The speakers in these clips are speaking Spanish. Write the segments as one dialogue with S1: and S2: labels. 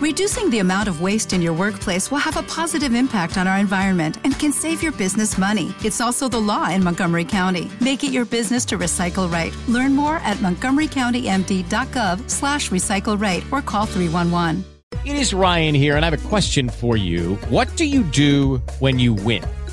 S1: Reducing the amount of waste in your workplace will have a positive impact on our environment and can save your business money. It's also the law in Montgomery County. Make it your business to recycle right. Learn more at montgomerycountymd.gov slash recycle right or call 311.
S2: It is Ryan here, and I have a question for you. What do you do when you win?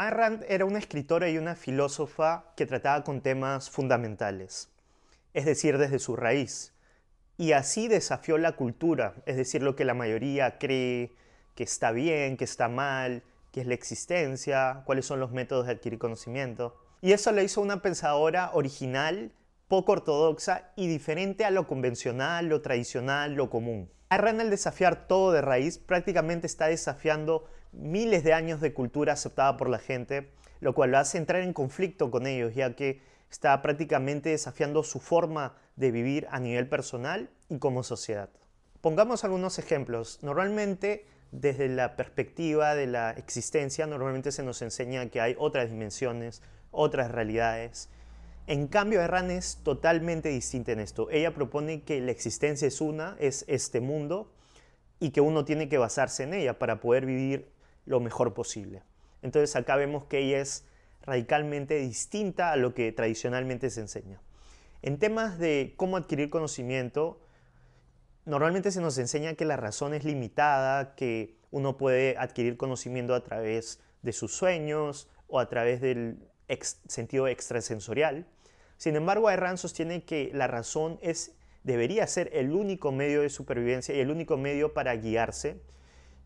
S3: Ayn Rand era una escritora y una filósofa que trataba con temas fundamentales. es decir, desde su raíz. Y así desafió la cultura, es decir, lo que la mayoría cree que está bien, que está mal, qué es la existencia, cuáles son los métodos de adquirir conocimiento. Y eso lo hizo una pensadora original, poco ortodoxa y diferente a lo convencional, lo tradicional, lo común. Arran al desafiar todo de raíz prácticamente está desafiando miles de años de cultura aceptada por la gente, lo cual lo hace entrar en conflicto con ellos, ya que está prácticamente desafiando su forma de vivir a nivel personal y como sociedad. Pongamos algunos ejemplos. Normalmente, desde la perspectiva de la existencia, normalmente se nos enseña que hay otras dimensiones, otras realidades. En cambio, Erran es totalmente distinta en esto. Ella propone que la existencia es una, es este mundo, y que uno tiene que basarse en ella para poder vivir lo mejor posible. Entonces acá vemos que ella es radicalmente distinta a lo que tradicionalmente se enseña. En temas de cómo adquirir conocimiento, normalmente se nos enseña que la razón es limitada, que uno puede adquirir conocimiento a través de sus sueños o a través del sentido extrasensorial. Sin embargo, Ayn sostiene que la razón es, debería ser el único medio de supervivencia y el único medio para guiarse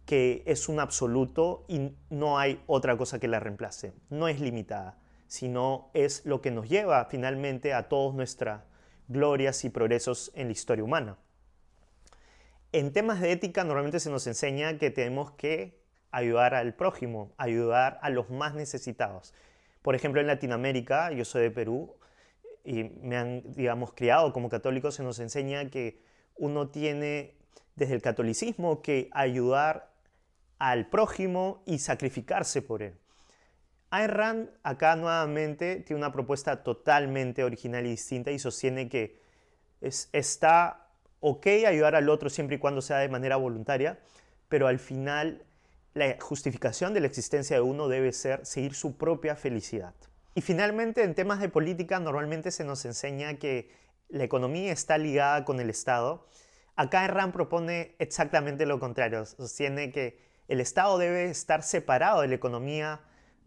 S3: que es un absoluto y no hay otra cosa que la reemplace. No es limitada, sino es lo que nos lleva finalmente a todas nuestras glorias y progresos en la historia humana. En temas de ética normalmente se nos enseña que tenemos que ayudar al prójimo, ayudar a los más necesitados. Por ejemplo, en Latinoamérica, yo soy de Perú y me han, digamos, criado como católico, se nos enseña que uno tiene desde el catolicismo que ayudar al prójimo y sacrificarse por él. Ayn Rand acá nuevamente tiene una propuesta totalmente original y distinta y sostiene que está ok ayudar al otro siempre y cuando sea de manera voluntaria, pero al final la justificación de la existencia de uno debe ser seguir su propia felicidad. Y finalmente, en temas de política, normalmente se nos enseña que la economía está ligada con el Estado. Acá Rand propone exactamente lo contrario. Sostiene que el Estado debe estar separado de la economía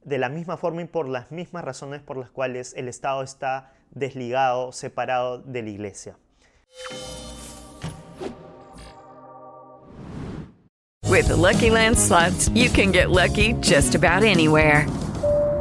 S3: de la misma forma y por las mismas razones por las cuales el Estado está desligado, separado de la Iglesia.
S4: With the Lucky Land you can get lucky just about anywhere.